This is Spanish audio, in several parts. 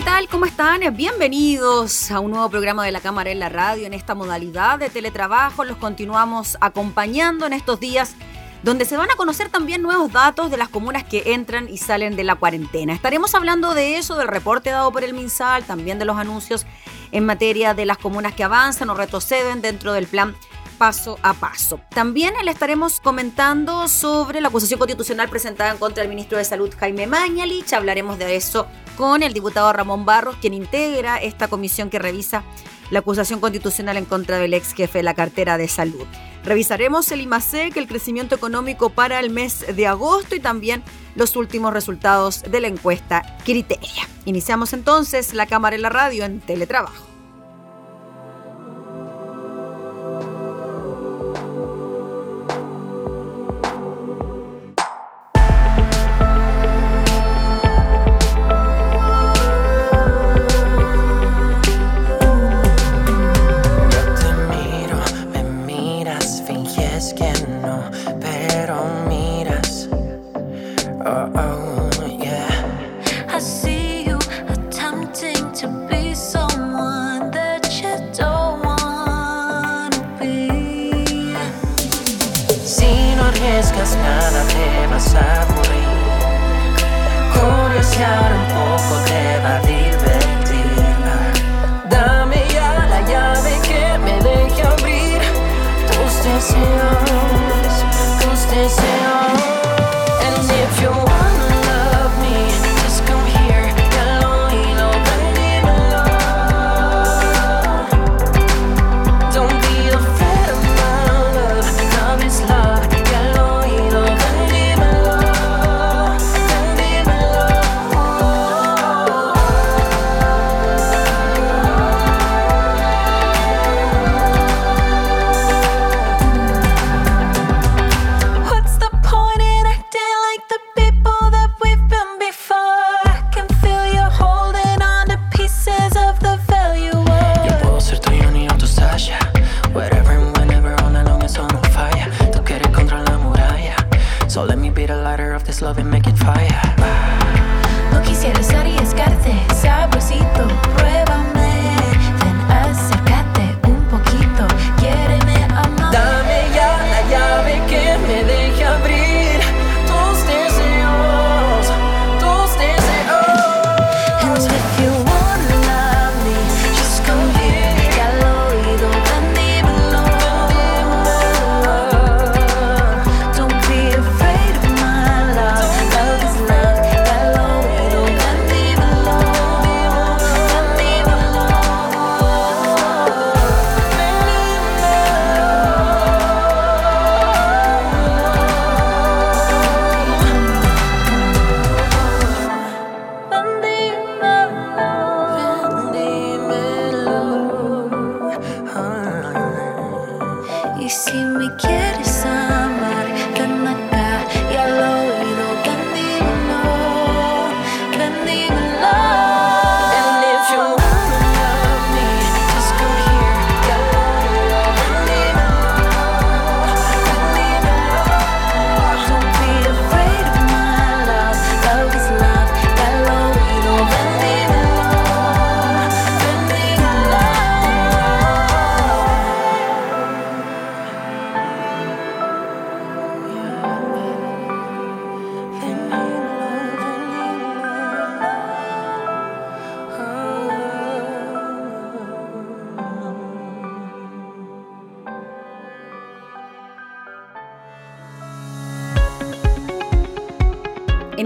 ¿Qué tal? ¿Cómo están? Bienvenidos a un nuevo programa de la Cámara en la Radio en esta modalidad de teletrabajo. Los continuamos acompañando en estos días donde se van a conocer también nuevos datos de las comunas que entran y salen de la cuarentena. Estaremos hablando de eso, del reporte dado por el MinSal, también de los anuncios en materia de las comunas que avanzan o retroceden dentro del plan paso a paso. También le estaremos comentando sobre la acusación constitucional presentada en contra del ministro de Salud Jaime Mañalich. Hablaremos de eso con el diputado Ramón Barros, quien integra esta comisión que revisa la acusación constitucional en contra del ex jefe de la cartera de salud. Revisaremos el IMASEC, el crecimiento económico para el mes de agosto y también los últimos resultados de la encuesta Criteria. Iniciamos entonces la cámara en la radio en teletrabajo. So let me be the lighter of this love and make it fire. No quisiera y sabrosito, pruébame.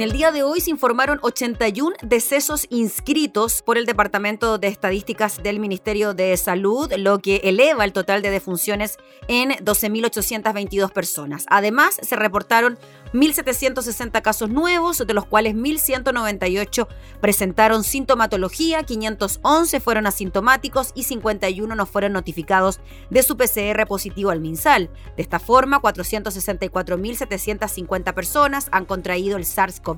El día de hoy se informaron 81 decesos inscritos por el Departamento de Estadísticas del Ministerio de Salud, lo que eleva el total de defunciones en 12.822 personas. Además, se reportaron 1.760 casos nuevos, de los cuales 1.198 presentaron sintomatología, 511 fueron asintomáticos y 51 no fueron notificados de su PCR positivo al MinSal. De esta forma, 464.750 personas han contraído el SARS-CoV-2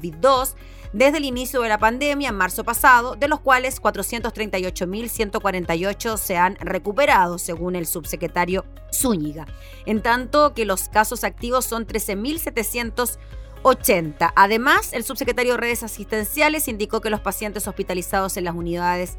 desde el inicio de la pandemia en marzo pasado, de los cuales 438.148 se han recuperado, según el subsecretario Zúñiga. En tanto que los casos activos son 13.780. Además, el subsecretario de Redes Asistenciales indicó que los pacientes hospitalizados en las unidades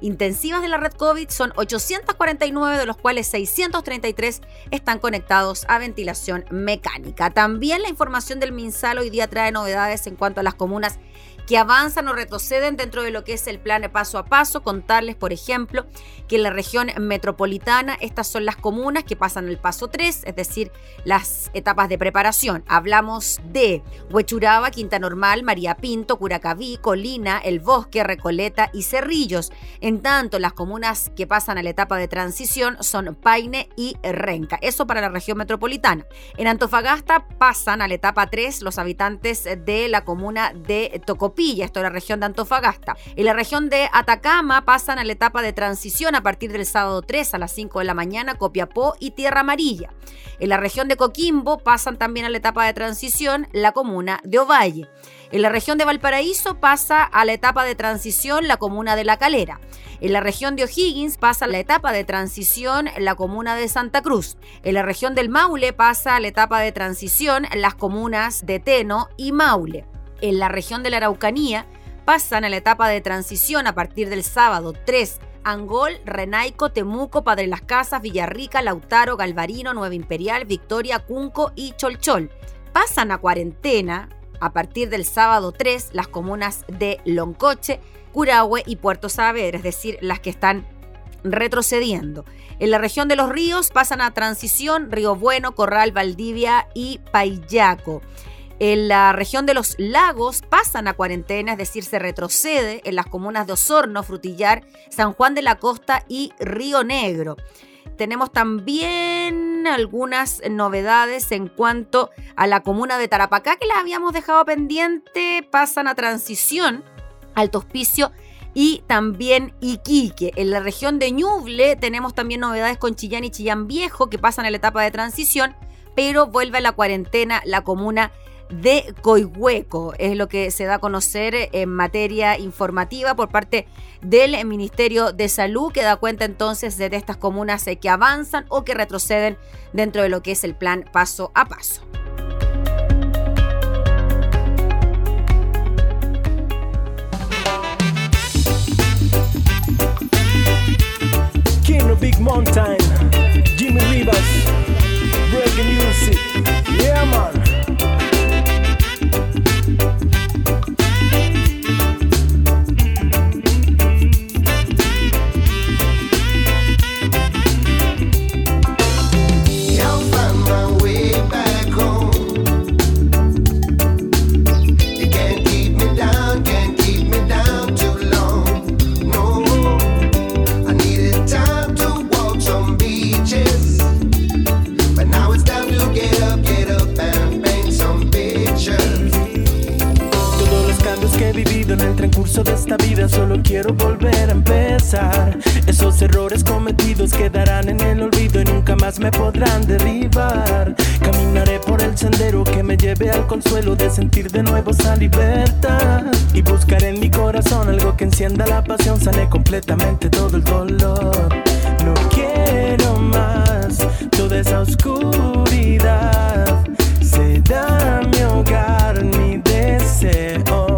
intensivas de la red COVID son 849, de los cuales 633 están conectados a ventilación mecánica. También la información del MinSal hoy día trae novedades en cuanto a las comunas que avanzan o retroceden dentro de lo que es el plan paso a paso. Contarles, por ejemplo, que en la región metropolitana estas son las comunas que pasan el paso 3, es decir, las etapas de preparación. Hablamos de Huechuraba, Quinta Normal, María Pinto, Curacaví, Colina, El Bosque, Recoleta y Cerrillos. En tanto, las comunas que pasan a la etapa de transición son Paine y Renca. Eso para la región metropolitana. En Antofagasta pasan a la etapa 3 los habitantes de la comuna de Tocopilla, esto es la región de Antofagasta. En la región de Atacama pasan a la etapa de transición a partir del sábado 3 a las 5 de la mañana Copiapó y Tierra Amarilla. En la región de Coquimbo pasan también a la etapa de transición la comuna de Ovalle. En la región de Valparaíso pasa a la etapa de transición la comuna de La Calera. En la región de O'Higgins pasa la etapa de transición la comuna de Santa Cruz. En la región del Maule pasa a la etapa de transición las comunas de Teno y Maule. En la región de la Araucanía pasan a la etapa de transición a partir del sábado 3 Angol, Renaico, Temuco, Padre Las Casas, Villarrica, Lautaro, Galvarino, Nueva Imperial, Victoria, Cunco y Cholchol. Pasan a cuarentena a partir del sábado 3 las comunas de Loncoche, Curahue y Puerto Saavedra, es decir, las que están retrocediendo. En la región de los ríos pasan a transición Río Bueno, Corral, Valdivia y Payaco. En la región de los lagos pasan a cuarentena, es decir, se retrocede en las comunas de Osorno, Frutillar, San Juan de la Costa y Río Negro. Tenemos también algunas novedades en cuanto a la comuna de Tarapacá, que las habíamos dejado pendiente, pasan a transición, Alto Hospicio y también Iquique. En la región de Ñuble tenemos también novedades con Chillán y Chillán Viejo, que pasan a la etapa de transición, pero vuelve a la cuarentena la comuna Coihueco. Es lo que se da a conocer en materia informativa por parte del Ministerio de Salud, que da cuenta entonces de estas comunas que avanzan o que retroceden dentro de lo que es el plan paso a paso. De esta vida solo quiero volver a empezar. Esos errores cometidos quedarán en el olvido y nunca más me podrán derribar. Caminaré por el sendero que me lleve al consuelo de sentir de nuevo esa libertad. Y buscaré en mi corazón algo que encienda la pasión, sane completamente todo el dolor. No quiero más toda esa oscuridad. Será mi hogar, mi deseo.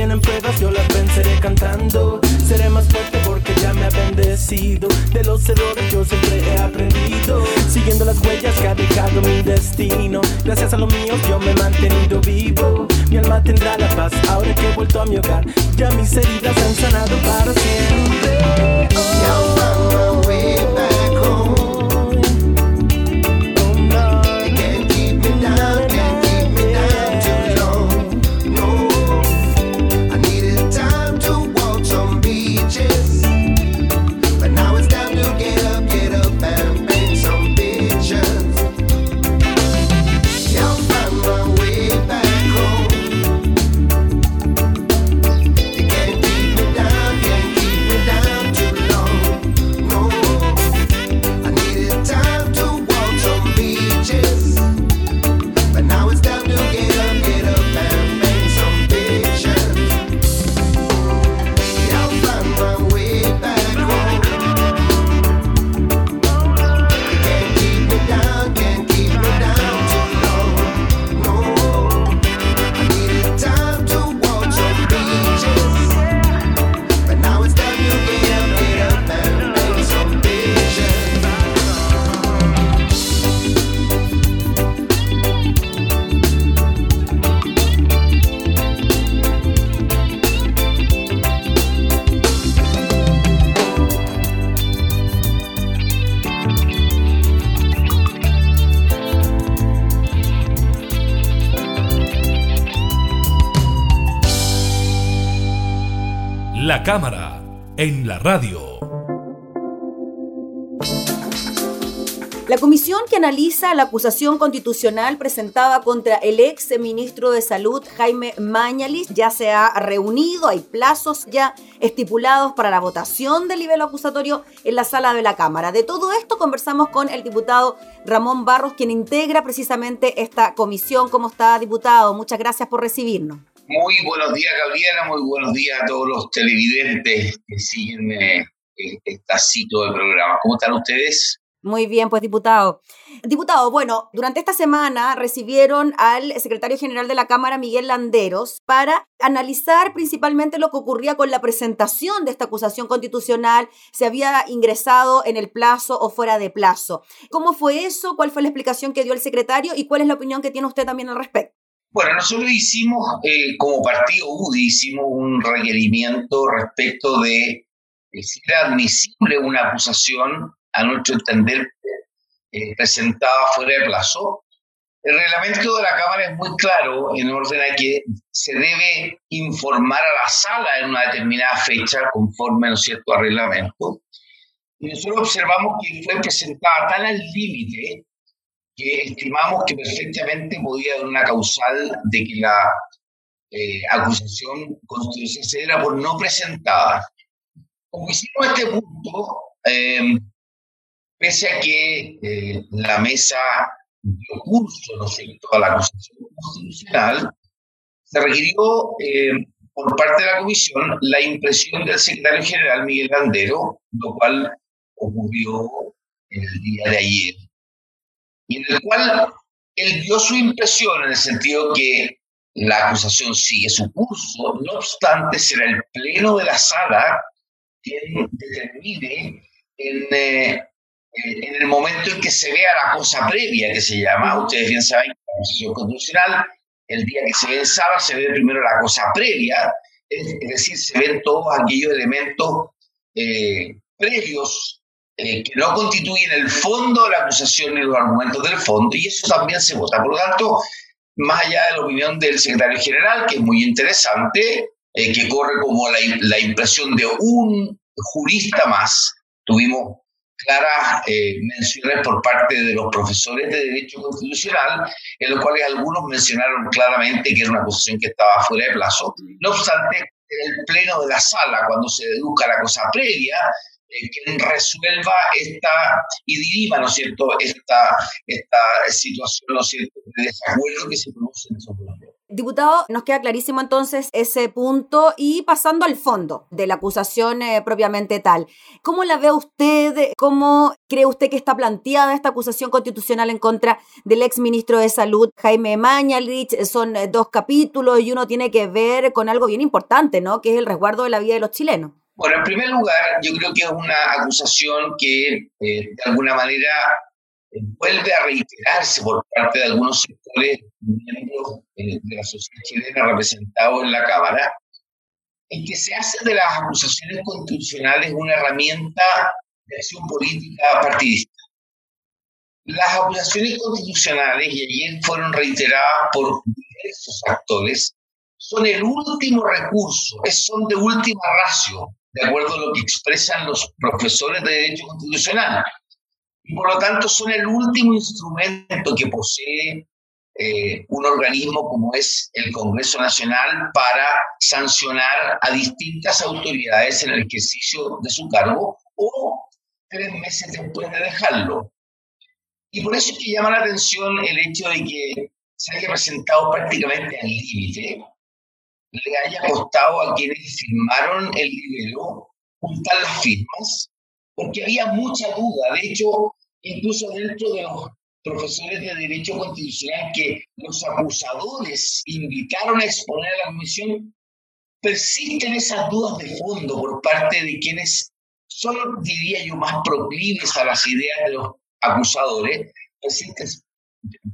Vienen pruebas, yo las venceré cantando. Seré más fuerte porque ya me ha bendecido. De los errores yo siempre he aprendido. Siguiendo las huellas que ha dejado mi destino. Gracias a los míos yo me he mantenido vivo. Mi alma tendrá la paz ahora que he vuelto a mi hogar. Ya mis heridas han sanado para siempre. Oh, cámara, en la radio. La comisión que analiza la acusación constitucional presentada contra el ex ministro de Salud, Jaime Mañalis, ya se ha reunido, hay plazos ya estipulados para la votación del nivel acusatorio en la sala de la Cámara. De todo esto conversamos con el diputado Ramón Barros, quien integra precisamente esta comisión. ¿Cómo está, diputado? Muchas gracias por recibirnos. Muy buenos días, Gabriela. Muy buenos días a todos los televidentes que siguen eh, este cito de programa. ¿Cómo están ustedes? Muy bien, pues diputado. Diputado, bueno, durante esta semana recibieron al secretario general de la Cámara, Miguel Landeros, para analizar principalmente lo que ocurría con la presentación de esta acusación constitucional, si había ingresado en el plazo o fuera de plazo. ¿Cómo fue eso? ¿Cuál fue la explicación que dio el secretario? ¿Y cuál es la opinión que tiene usted también al respecto? Bueno, nosotros hicimos, eh, como partido UDI, hicimos un requerimiento respecto de si era admisible una acusación, a nuestro entender, eh, presentada fuera de plazo. El reglamento de la Cámara es muy claro en orden a que se debe informar a la sala en una determinada fecha conforme, ¿no es cierto?, reglamento. Y nosotros observamos que fue presentada tan al límite que estimamos que perfectamente podía haber una causal de que la eh, acusación constitucional era por no presentada. Como hicimos este punto, em, pese a que eh, la mesa dio curso ¿no a la acusación constitucional, se requirió em, por parte de la comisión la impresión del secretario general Miguel Landero, lo cual ocurrió el día de ayer y en el cual él dio su impresión en el sentido que la acusación sigue su curso, no obstante será el pleno de la sala quien determine en, eh, en el momento en que se vea la cosa previa que se llama, ustedes bien saben que la acusación constitucional, el día que se ve en sala se ve primero la cosa previa, es, decir, se ven todos aquellos elementos eh, previos eh, que no constituyen el fondo de la acusación ni los argumentos del fondo, y eso también se vota. Por lo tanto, más allá de la opinión del secretario general, que es muy interesante, eh, que corre como la, la, impresión de un jurista más, tuvimos claras eh, menciones por parte de los profesores de Derecho Constitucional, en los cuales algunos mencionaron claramente que era una acusación que estaba fuera de plazo. No obstante, en el pleno de la sala, cuando se deduzca la cosa previa, quien resuelva esta y dirima, ¿no es cierto?, esta, esta situación, ¿no cierto?, de desacuerdo que se produce en esos Diputado, nos queda clarísimo entonces ese punto y pasando al fondo de la acusación eh, propiamente tal. ¿Cómo la ve usted? ¿Cómo cree usted que está planteada esta acusación constitucional en contra del ex ministro de Salud, Jaime Mañalich? Son eh, dos capítulos y uno tiene que ver con algo bien importante, ¿no? Que es el resguardo de la vida de los chilenos. Bueno, en primer lugar, yo creo que es una acusación que eh, de alguna manera vuelve a reiterarse por parte de algunos sectores miembros eh, de la sociedad chilena representados en la Cámara, en que se hace de las acusaciones constitucionales una herramienta de acción política partidista. Las acusaciones constitucionales, y ayer fueron reiteradas por diversos actores, son el último recurso, son de última ratio, de acuerdo a lo que expresan los profesores de Derecho Constitucional y por lo tanto son el último instrumento que posee eh, un organismo como es el Congreso Nacional para sancionar a distintas autoridades en el ejercicio de su cargo o tres meses después de dejarlo. Y por eso es que llama la atención el hecho de que se haya presentado prácticamente al límite, le haya costado a quienes firmaron el libro juntar las firmas, porque había mucha duda. De hecho, incluso dentro de los profesores de Derecho Constitucional que los acusadores invitaron a exponer a la comisión, persisten esas dudas de fondo por parte de quienes son, diría yo, más proclives a las ideas de los acusadores, persisten,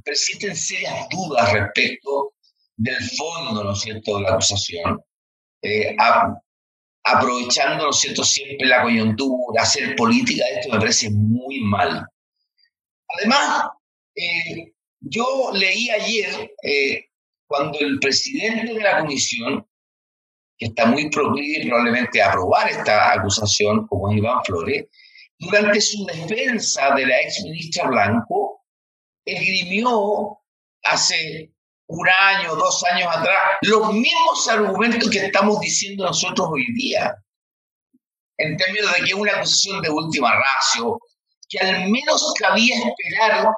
persisten serias dudas respecto del fondo, ¿no es cierto?, de la acusación, eh, aprovechando, ¿no es cierto?, siempre la coyuntura, hacer política de esto me parece muy mal. Además, eh, yo leí ayer eh, cuando el presidente de la comisión, que está muy proclive probablemente a aprobar esta acusación, como es Iván Flores, durante su defensa de la ex ministra Blanco, esgrimió hace un año, dos años atrás, los mismos argumentos que estamos diciendo nosotros hoy día, en términos de que es una acusación de última ratio, que al menos cabía esperar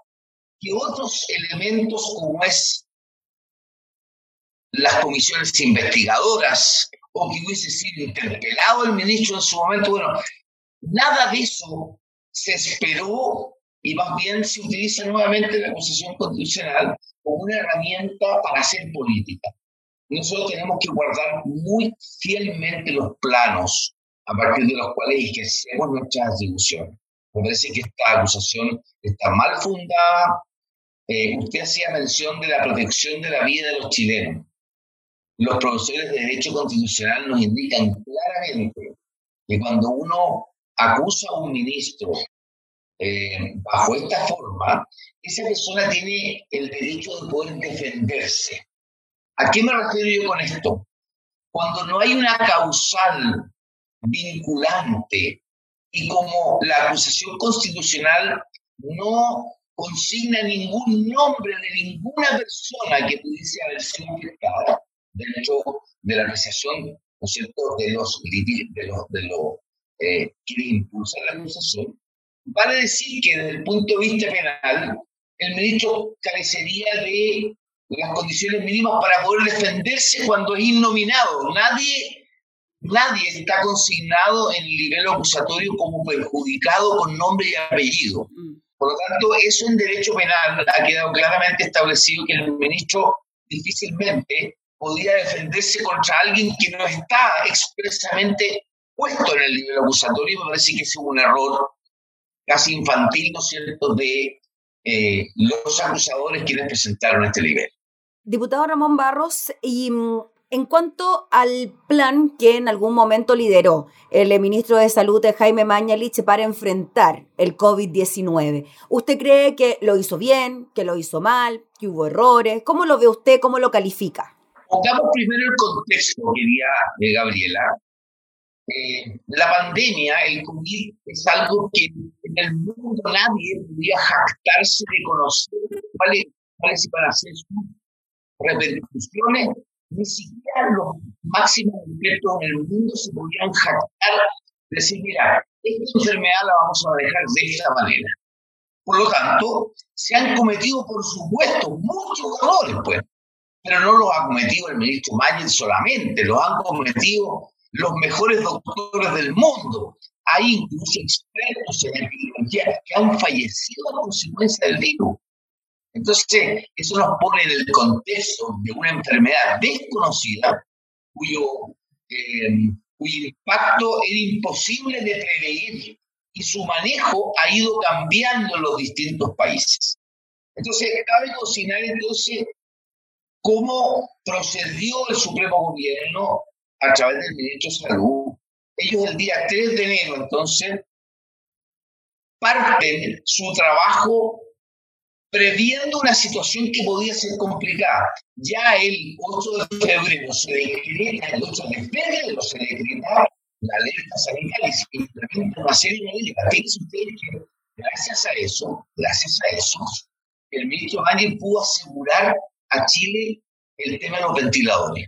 que otros elementos como es las comisiones investigadoras o que hubiese sido interpelado el ministro en su momento, bueno, nada de eso se esperó y más bien se utiliza nuevamente la acusación constitucional como una herramienta para hacer política. Nosotros tenemos que guardar muy fielmente los planos a partir de los cuales ejercemos nuestras atribuciones. Me parece que esta acusación está mal fundada. Eh, usted hacía mención de la protección de la vida de los chilenos. Los profesores de Derecho Constitucional nos indican claramente que cuando uno acusa a un ministro eh, bajo esta forma, esa persona tiene el derecho de poder defenderse. ¿A qué me refiero yo con esto? Cuando no hay una causal vinculante y como la acusación constitucional no consigna ningún nombre de ninguna persona que pudiese haber sido afectada dentro de la apreciación, ¿no es cierto?, de los, de los, de los eh, que impulsan la acusación, vale decir que desde el punto de vista penal, el ministro carecería de las condiciones mínimas para poder defenderse cuando es innominado. Nadie Nadie está consignado en el nivel acusatorio como perjudicado con nombre y apellido. Mm. Por lo tanto, eso en derecho penal ha quedado claramente establecido que el ministro difícilmente podría defenderse contra alguien que no está expresamente puesto en el nivel acusatorio. Me parece que es un error casi infantil, ¿no es cierto?, de eh, los acusadores quienes presentaron este nivel. Diputado Ramón Barros, y mm, en cuanto al plan que en algún momento lideró el ministro de Salud Jaime Mañalich para enfrentar el COVID-19, ¿usted cree que lo hizo bien, que lo hizo mal, que hubo errores? ¿Cómo lo ve usted? ¿Cómo lo califica? Pongamos primero el contexto, querida eh, Gabriela. Eh, la pandemia, el COVID, es algo que en el mundo nadie podía jactarse de conocer cuáles, cuáles iban a ser sus repercusiones ni siquiera los máximos expertos en el mundo se podían jactar de decir, mira, esta enfermedad la vamos a manejar de esta manera. Por lo tanto, se han cometido, por supuesto, muchos errores, pues. pero no los ha cometido el ministro Mayer solamente, los han cometido los mejores doctores del mundo. Hay incluso expertos en epidemiología que han fallecido a consecuencia del virus. Entonces, eso nos pone en el contexto de una enfermedad desconocida cuyo, eh, cuyo impacto era imposible de prever y su manejo ha ido cambiando en los distintos países. Entonces, cabe cocinar entonces cómo procedió el Supremo Gobierno a través del Ministro de Salud. Ellos el día 3 de enero, entonces, parten su trabajo previendo una situación que podía ser complicada. Ya el 8 de febrero se decreta, el 8 de febrero se decreta la alerta sanitaria y se implementa una serie de medidas. Fíjense ustedes que gracias a eso, gracias a eso, el ministro Ángel pudo asegurar a Chile el tema de los ventiladores.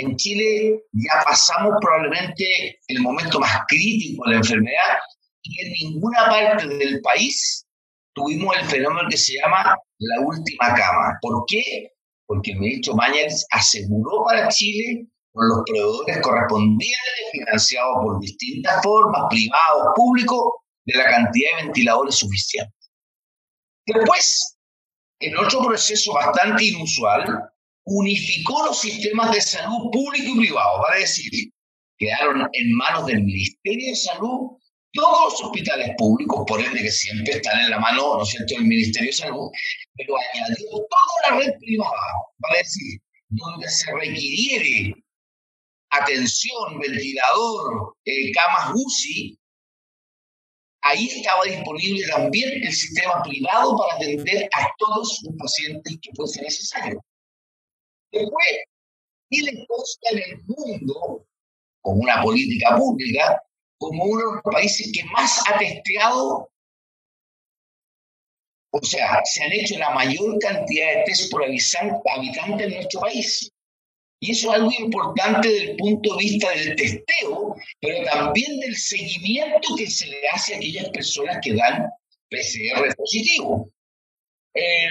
En Chile ya pasamos probablemente el momento más crítico de la enfermedad y en ninguna parte del país tuvimos el fenómeno que se llama la última cama. ¿Por qué? Porque el ministro Mañez aseguró para Chile con los proveedores correspondientes, financiados por distintas formas, privados, públicos, de la cantidad de ventiladores suficientes. Después, en otro proceso bastante inusual, unificó los sistemas de salud público y privado, para decir, quedaron en manos del Ministerio de Salud todos los hospitales públicos, por ende que siempre están en la mano, ¿no es cierto?, del Ministerio de Salud, pero añadió toda la red privada, para decir, donde se requiriere atención, ventilador, eh, camas UCI, ahí estaba disponible también el sistema privado para atender a todos los pacientes que fuese necesario. Después, le consta en el mundo, con una política pública, como uno de los países que más ha testeado, o sea, se han hecho la mayor cantidad de test por habitante en nuestro país. Y eso es algo importante desde el punto de vista del testeo, pero también del seguimiento que se le hace a aquellas personas que dan PCR positivo. Eh,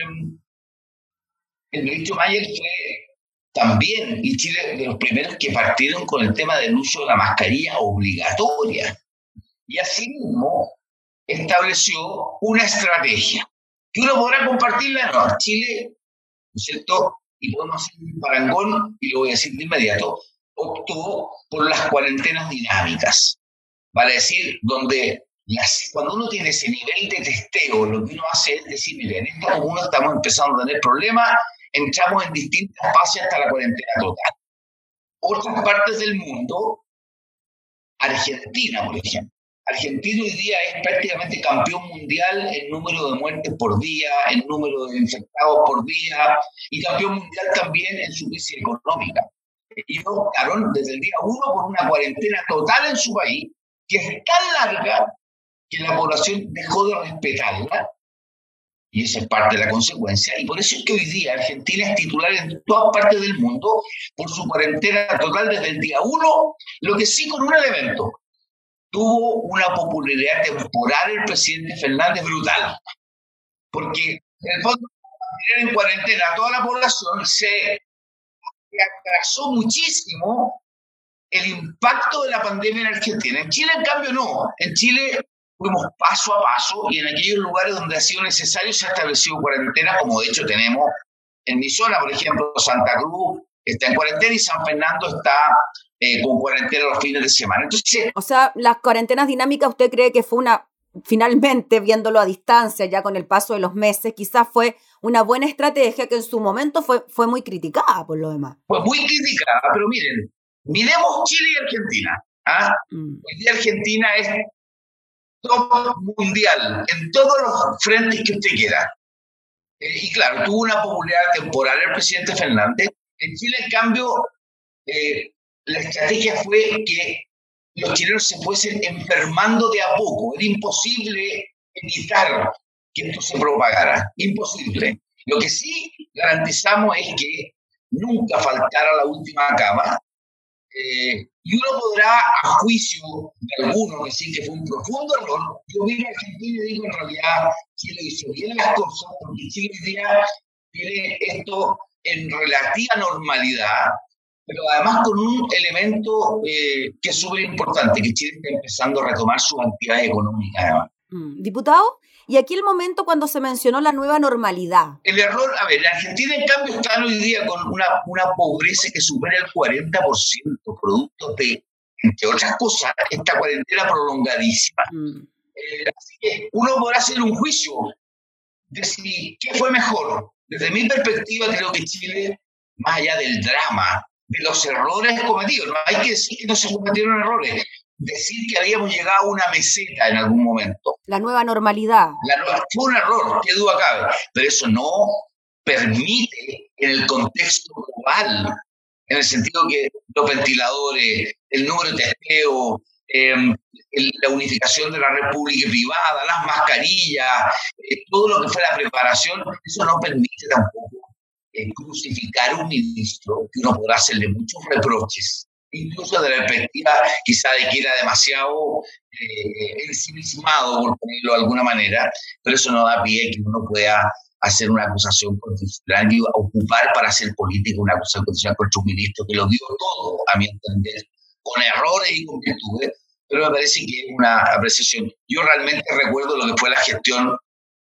el ministro Mayer fue también, y Chile de los primeros que partieron con el tema del uso de la mascarilla obligatoria. Y asimismo estableció una estrategia que uno podrá compartirla. No, Chile, ¿no es cierto? Y podemos hacer un parangón, y lo voy a decir de inmediato, optó por las cuarentenas dinámicas. Para decir, donde cuando uno tiene ese nivel de testeo, lo que uno hace es decir, miren, en esta comuna estamos empezando a tener problemas, entramos en distintas fases hasta la cuarentena total. Otras partes del mundo, Argentina, por ejemplo. Argentina hoy día es prácticamente campeón mundial en número de muertes por día, en número de infectados por día, y campeón mundial también en su crisis económica. Ellos optaron desde el día uno por una cuarentena total en su país, que es tan larga que la población dejó de respetarla y esa es parte de la consecuencia. Y por eso es que hoy día Argentina es titular en todas partes del mundo por su cuarentena total desde el día uno, lo que sí con un elemento. Tuvo una popularidad temporal el presidente Fernández brutal. Porque en el fondo, en cuarentena a toda la población se atrasó muchísimo el impacto de la pandemia en Argentina. En Chile, en cambio, no. En Chile fuimos paso a paso y en aquellos lugares donde ha sido necesario se ha establecido cuarentena, como de hecho tenemos en mi zona, por ejemplo, Santa Cruz está en cuarentena y San Fernando está eh, con cuarentena los fines de semana. Entonces, o sea, las cuarentenas dinámicas, ¿usted cree que fue una, finalmente, viéndolo a distancia, ya con el paso de los meses, quizás fue una buena estrategia que en su momento fue, fue muy criticada por lo demás? Fue muy criticada, pero miren, miremos Chile y Argentina. ¿ah? Mm. Argentina es top mundial en todos los frentes que usted quiera. Eh, y claro, tuvo una popularidad temporal el presidente Fernández. En Chile, en cambio, eh, la estrategia fue que los chilenos se fuesen enfermando de a poco. Era imposible evitar que esto se propagara. Imposible. Lo que sí garantizamos es que nunca faltara la última cama, eh, y uno podrá, a juicio de algunos, decir que fue un profundo error. Yo vine a Argentina y digo, en realidad, Chile hizo bien las cosas, porque Chile día tiene esto en relativa normalidad, pero además con un elemento eh, que es súper importante, que Chile está empezando a retomar su actividad económica. Mm, diputado, y aquí el momento cuando se mencionó la nueva normalidad. El error, a ver, la Argentina en cambio está hoy día con una, una pobreza que supera el 40%, producto de, entre otras cosas, esta cuarentena prolongadísima. Mm. Eh, así que uno podrá hacer un juicio de si qué fue mejor. Desde mi perspectiva, creo que Chile, más allá del drama, de los errores cometidos. No hay que decir que no se cometieron errores, decir que habíamos llegado a una meseta en algún momento. La nueva normalidad. fue un error, qué duda cabe, pero eso no permite en el contexto global, en el sentido que los ventiladores, el número de testeo, em, la unificación de la república privada, las mascarillas, eh, todo lo que fue la preparación, eso no permite tampoco crucificar un ministro, que uno podrá hacerle muchos reproches, incluso de la perspectiva quizá de que era demasiado eh, ensimismado, por ponerlo de alguna manera, pero eso no da pie que uno pueda hacer una acusación constitucional y ocupar para hacer política una acusación constitucional contra un ministro que lo dio todo, a mi entender, con errores y con virtudes, pero me parece que es una apreciación. Yo realmente recuerdo lo que fue la gestión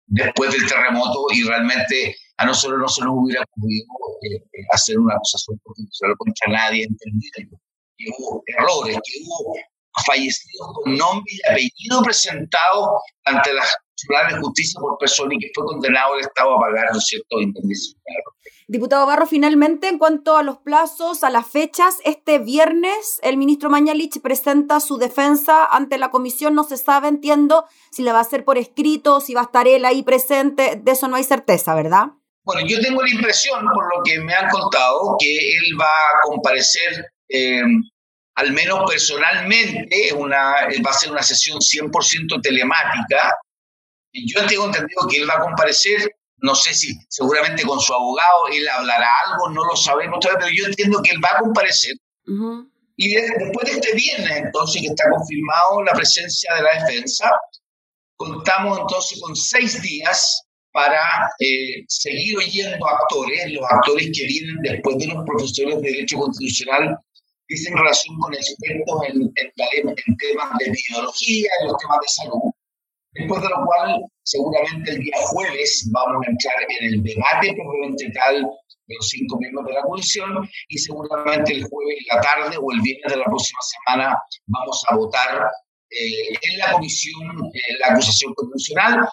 después del terremoto y realmente a nosotros no se nos hubiera ocurrido eh, eh, hacer una acusación constitucional contra nadie, entendido que hubo errores, que hubo fallecidos con nombre y apellido presentado ante la Tribunal de Justicia por persona y que fue condenado el Estado a pagar, ¿no es cierto?. Diputado Barro, finalmente, en cuanto a los plazos, a las fechas, este viernes el ministro Mañalich presenta su defensa ante la comisión. No se sabe, entiendo, si la va a hacer por escrito, si va a estar él ahí presente. De eso no hay certeza, ¿verdad? Bueno, yo tengo la impresión, por lo que me han contado, que él va a comparecer, eh, al menos personalmente, una, va a ser una sesión 100% telemática. Yo tengo entendido que él va a comparecer, no sé si seguramente con su abogado, él hablará algo, no lo sabemos todavía, pero yo entiendo que él va a comparecer. Y después de este viernes, entonces, que está confirmado la presencia de la defensa, contamos entonces con seis días para eh, seguir oyendo actores, los actores que vienen después de los profesores de Derecho Constitucional, dicen relación con expertos en, en, temas de biología, en los temas de salud. Después de lo cual, seguramente el día jueves vamos a entrar en el debate probablemente tal de los cinco miembros de la comisión y seguramente el jueves en la tarde o el viernes de la próxima semana vamos a votar eh, en la comisión eh, la acusación constitucional,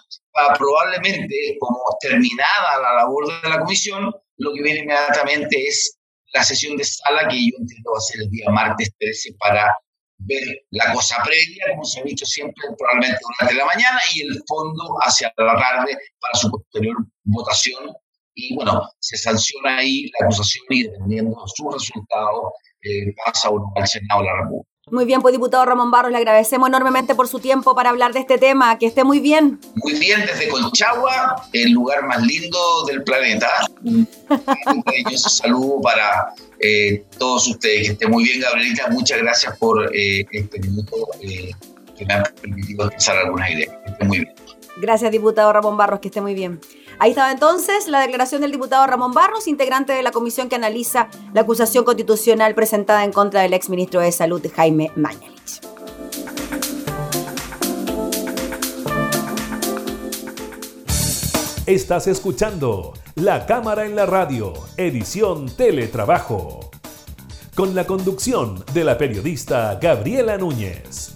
probablemente como terminada la labor de la comisión, lo que viene inmediatamente es la sesión de sala que yo entiendo va a el día martes 13 para ver la cosa previa, como se ha dicho siempre, probablemente durante la mañana, y el fondo hacia la tarde para su posterior votación. Y bueno, se sanciona ahí la acusación y dependiendo de su resultado, eh, pasa al Senado de la República. Muy bien, pues diputado Ramón Barros, le agradecemos enormemente por su tiempo para hablar de este tema. Que esté muy bien. Muy bien, desde Colchagua, el lugar más lindo del planeta. Un cariñoso saludo para eh, todos ustedes. Que esté muy bien, Gabrielita. Muchas gracias por eh, este minuto eh, que me han permitido expresar algunas ideas. Que esté muy bien. Gracias, diputado Ramón Barros, que esté muy bien. Ahí estaba entonces la declaración del diputado Ramón Barros, integrante de la comisión que analiza la acusación constitucional presentada en contra del exministro de Salud, Jaime Mañalich. Estás escuchando La Cámara en la Radio, edición Teletrabajo, con la conducción de la periodista Gabriela Núñez.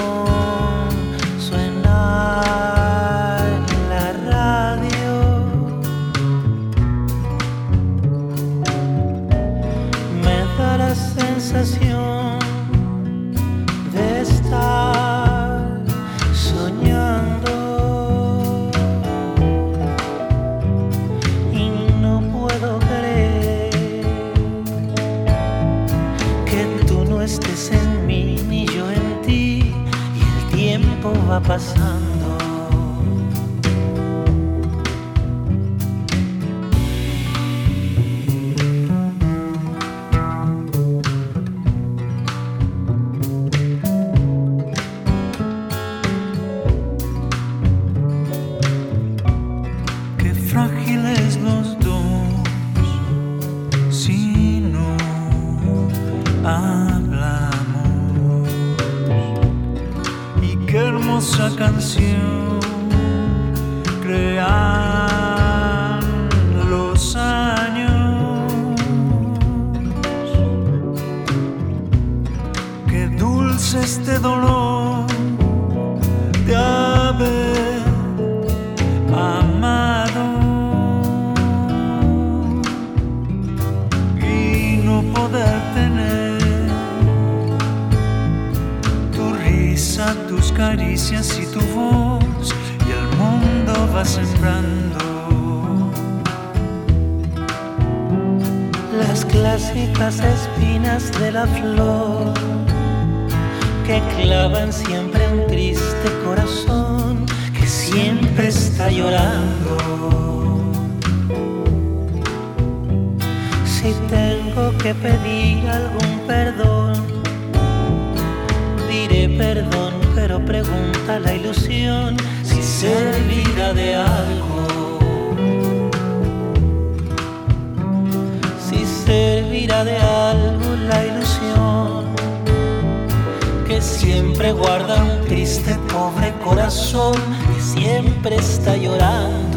fácil. dulce este dolor de haber amado y no poder tener tu risa, tus caricias y tu voz y el mundo va sembrando. Las clásicas espinas de la flor que clavan siempre un triste corazón que siempre está llorando. Si tengo que pedir algún perdón, diré perdón, pero pregunta la ilusión si servirá de algo. Si servirá de algo la ilusión siempre guarda un triste pobre corazón que siempre está llorando.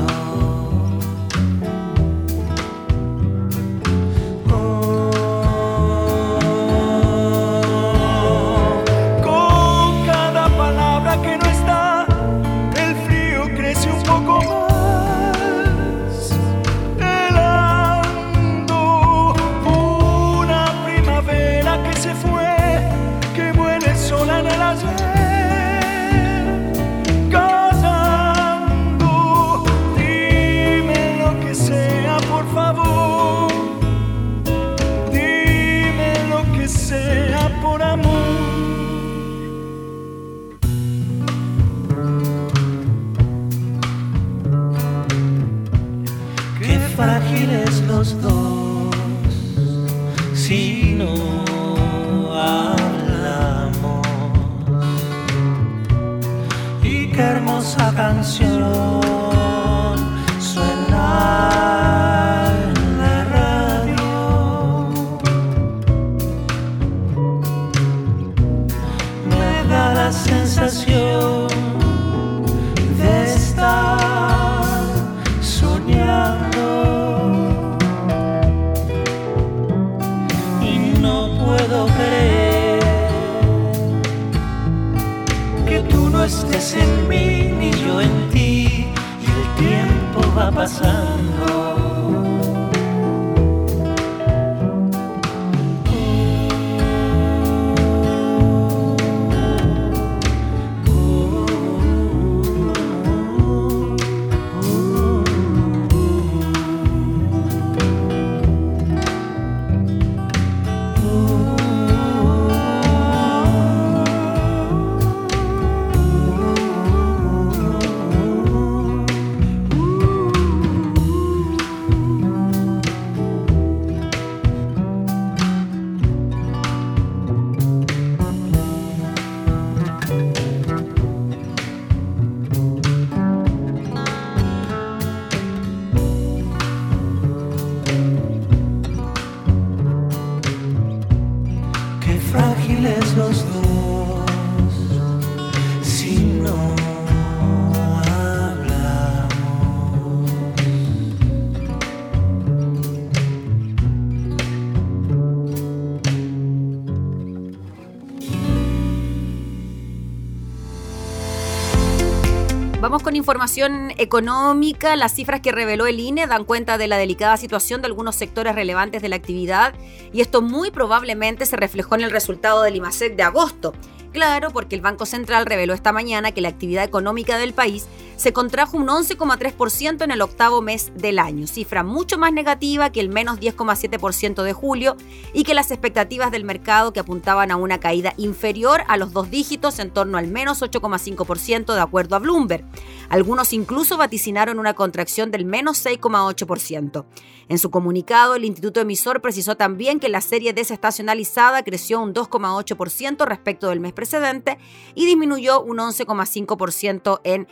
información económica. Las cifras que reveló el INE dan cuenta de la delicada situación de algunos sectores relevantes de la actividad y esto muy probablemente se reflejó en el resultado del IMASEC de agosto. Claro, porque el Banco Central reveló esta mañana que la actividad económica del país se contrajo un 11,3% en el octavo mes del año, cifra mucho más negativa que el menos 10,7% de julio y que las expectativas del mercado que apuntaban a una caída inferior a los dos dígitos en torno al menos 8,5% de acuerdo a Bloomberg. Algunos incluso vaticinaron una contracción del menos 6,8%. En su comunicado, el Instituto Emisor precisó también que la serie desestacionalizada creció un 2,8% respecto del mes precedente y disminuyó un 11,5% en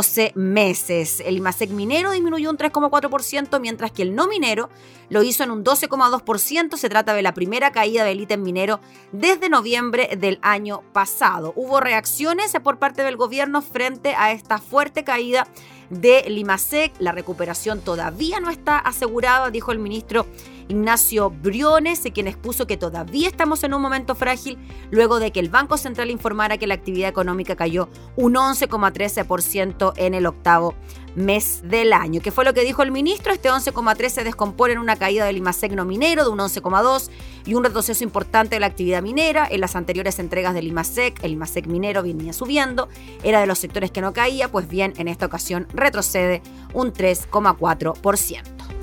12 meses. El IMASEC minero disminuyó un 3,4%, mientras que el no minero lo hizo en un 12,2%. Se trata de la primera caída del ítem minero desde noviembre del año pasado. Hubo reacciones por parte del gobierno frente a esta fuerte caída de Limasec. La recuperación todavía no está asegurada, dijo el ministro Ignacio Briones, quien expuso que todavía estamos en un momento frágil luego de que el Banco Central informara que la actividad económica cayó un 11,13% en el octavo mes del año. ¿Qué fue lo que dijo el ministro? Este 11,3 se descompone en una caída del IMASEC minero de un 11,2 y un retroceso importante de la actividad minera. En las anteriores entregas del IMASEC, el IMASEC minero venía subiendo, era de los sectores que no caía, pues bien, en esta ocasión retrocede un 3,4%.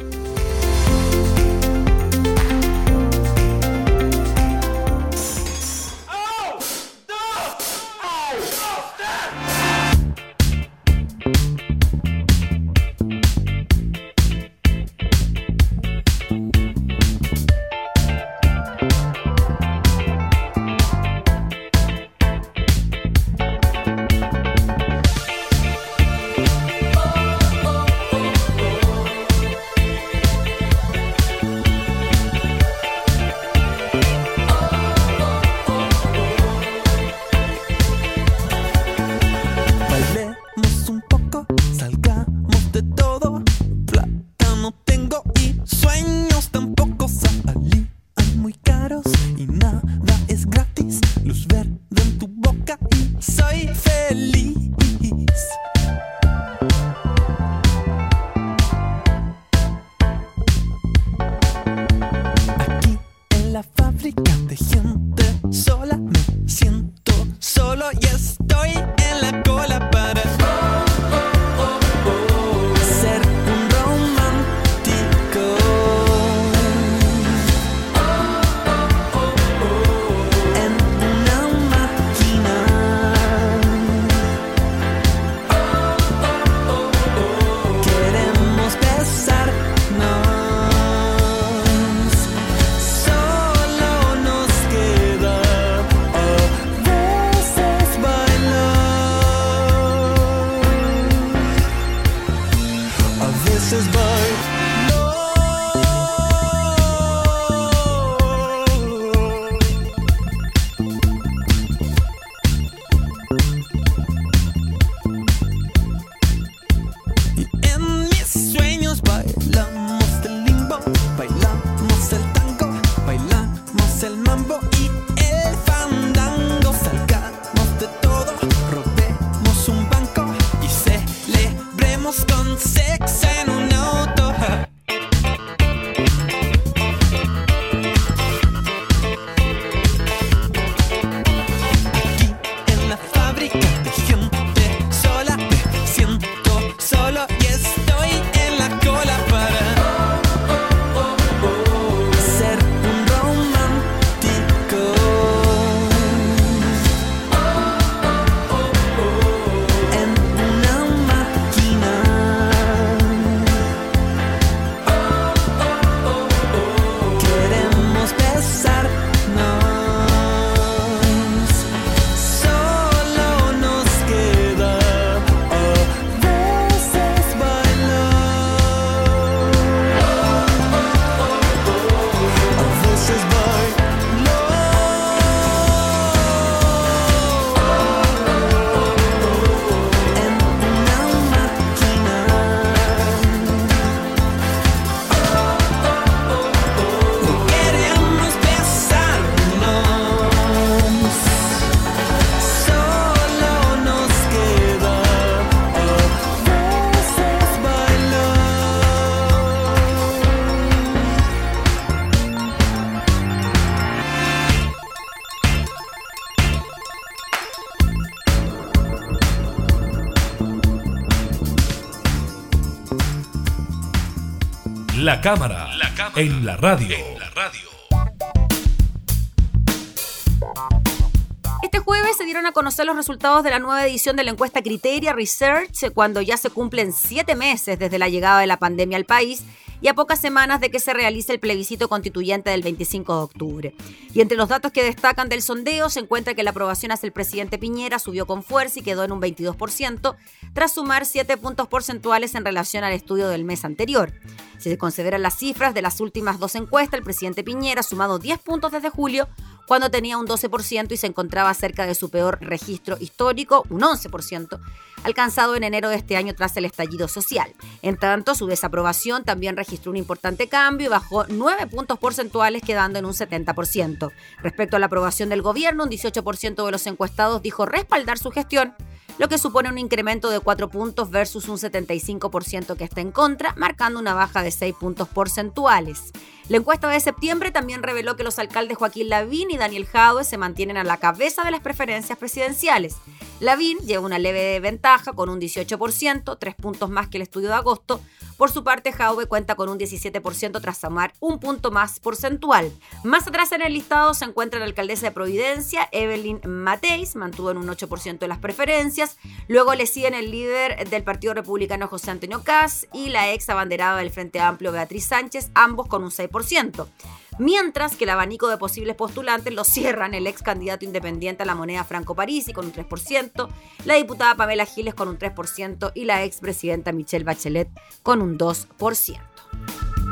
La cámara, en la radio. la radio. Este jueves se dieron a conocer los resultados de la nueva edición de la encuesta Criteria Research, cuando ya se cumplen siete meses desde la llegada de la pandemia al país y a pocas semanas de que se realice el plebiscito constituyente del 25 de octubre. Y entre los datos que destacan del sondeo se encuentra que la aprobación hacia el presidente Piñera subió con fuerza y quedó en un 22%, tras sumar 7 puntos porcentuales en relación al estudio del mes anterior. Si se consideran las cifras de las últimas dos encuestas, el presidente Piñera ha sumado 10 puntos desde julio, cuando tenía un 12% y se encontraba cerca de su peor registro histórico, un 11%, alcanzado en enero de este año tras el estallido social. En tanto, su desaprobación también registró un importante cambio y bajó 9 puntos porcentuales, quedando en un 70%. Respecto a la aprobación del gobierno, un 18% de los encuestados dijo respaldar su gestión, lo que supone un incremento de 4 puntos versus un 75% que está en contra, marcando una baja de 6 puntos porcentuales. La encuesta de septiembre también reveló que los alcaldes Joaquín Lavín y Daniel Jadue se mantienen a la cabeza de las preferencias presidenciales. Lavín lleva una leve ventaja con un 18%, tres puntos más que el estudio de agosto. Por su parte, Jauve cuenta con un 17% tras sumar un punto más porcentual. Más atrás en el listado se encuentra la alcaldesa de Providencia, Evelyn Mateis, mantuvo en un 8% de las preferencias. Luego le siguen el líder del Partido Republicano José Antonio Caz y la ex abanderada del Frente Amplio Beatriz Sánchez, ambos con un 6% mientras que el abanico de posibles postulantes lo cierran el ex candidato independiente a la moneda Franco Parisi con un 3%, la diputada Pamela Giles con un 3% y la ex presidenta Michelle Bachelet con un 2%.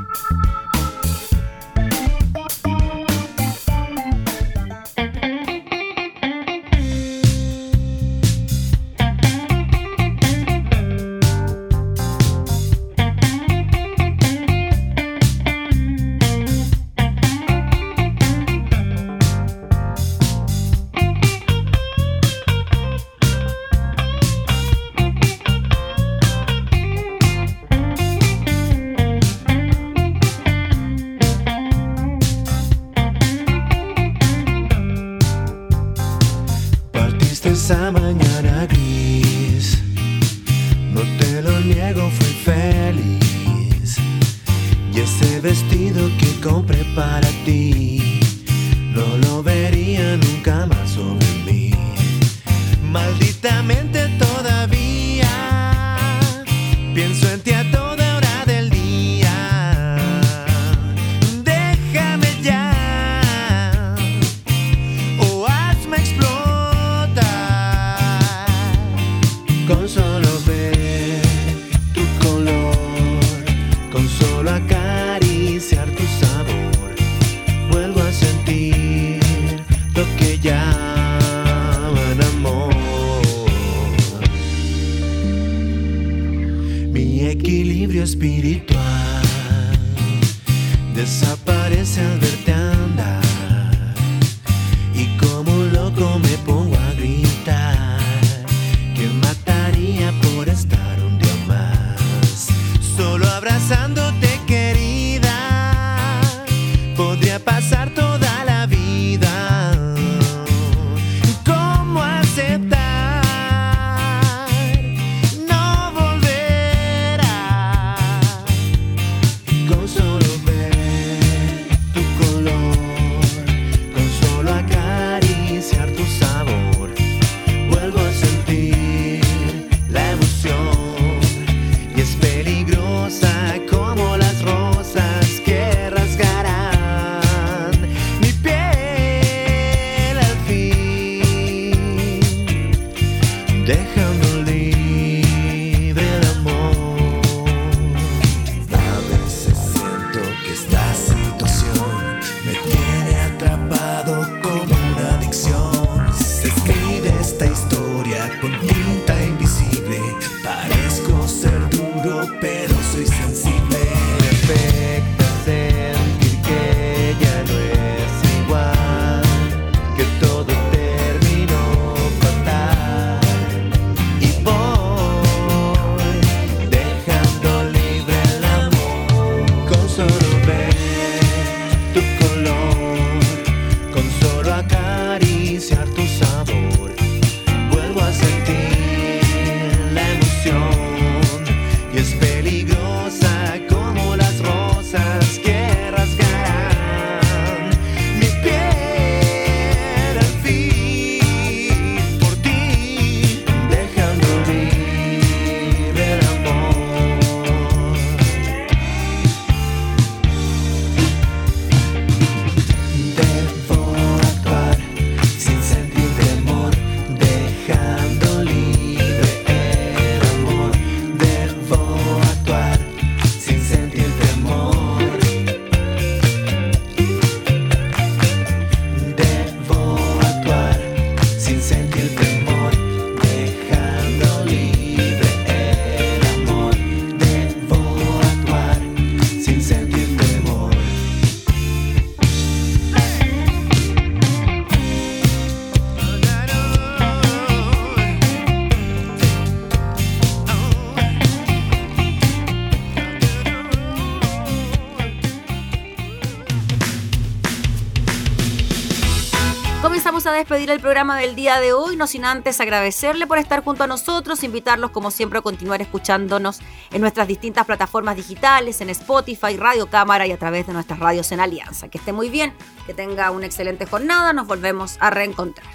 Despedir el programa del día de hoy, no sin antes agradecerle por estar junto a nosotros, invitarlos como siempre a continuar escuchándonos en nuestras distintas plataformas digitales, en Spotify, Radio Cámara y a través de nuestras radios en Alianza. Que esté muy bien, que tenga una excelente jornada, nos volvemos a reencontrar.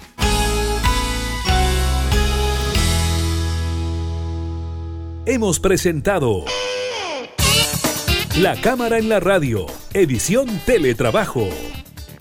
Hemos presentado La Cámara en la Radio, edición Teletrabajo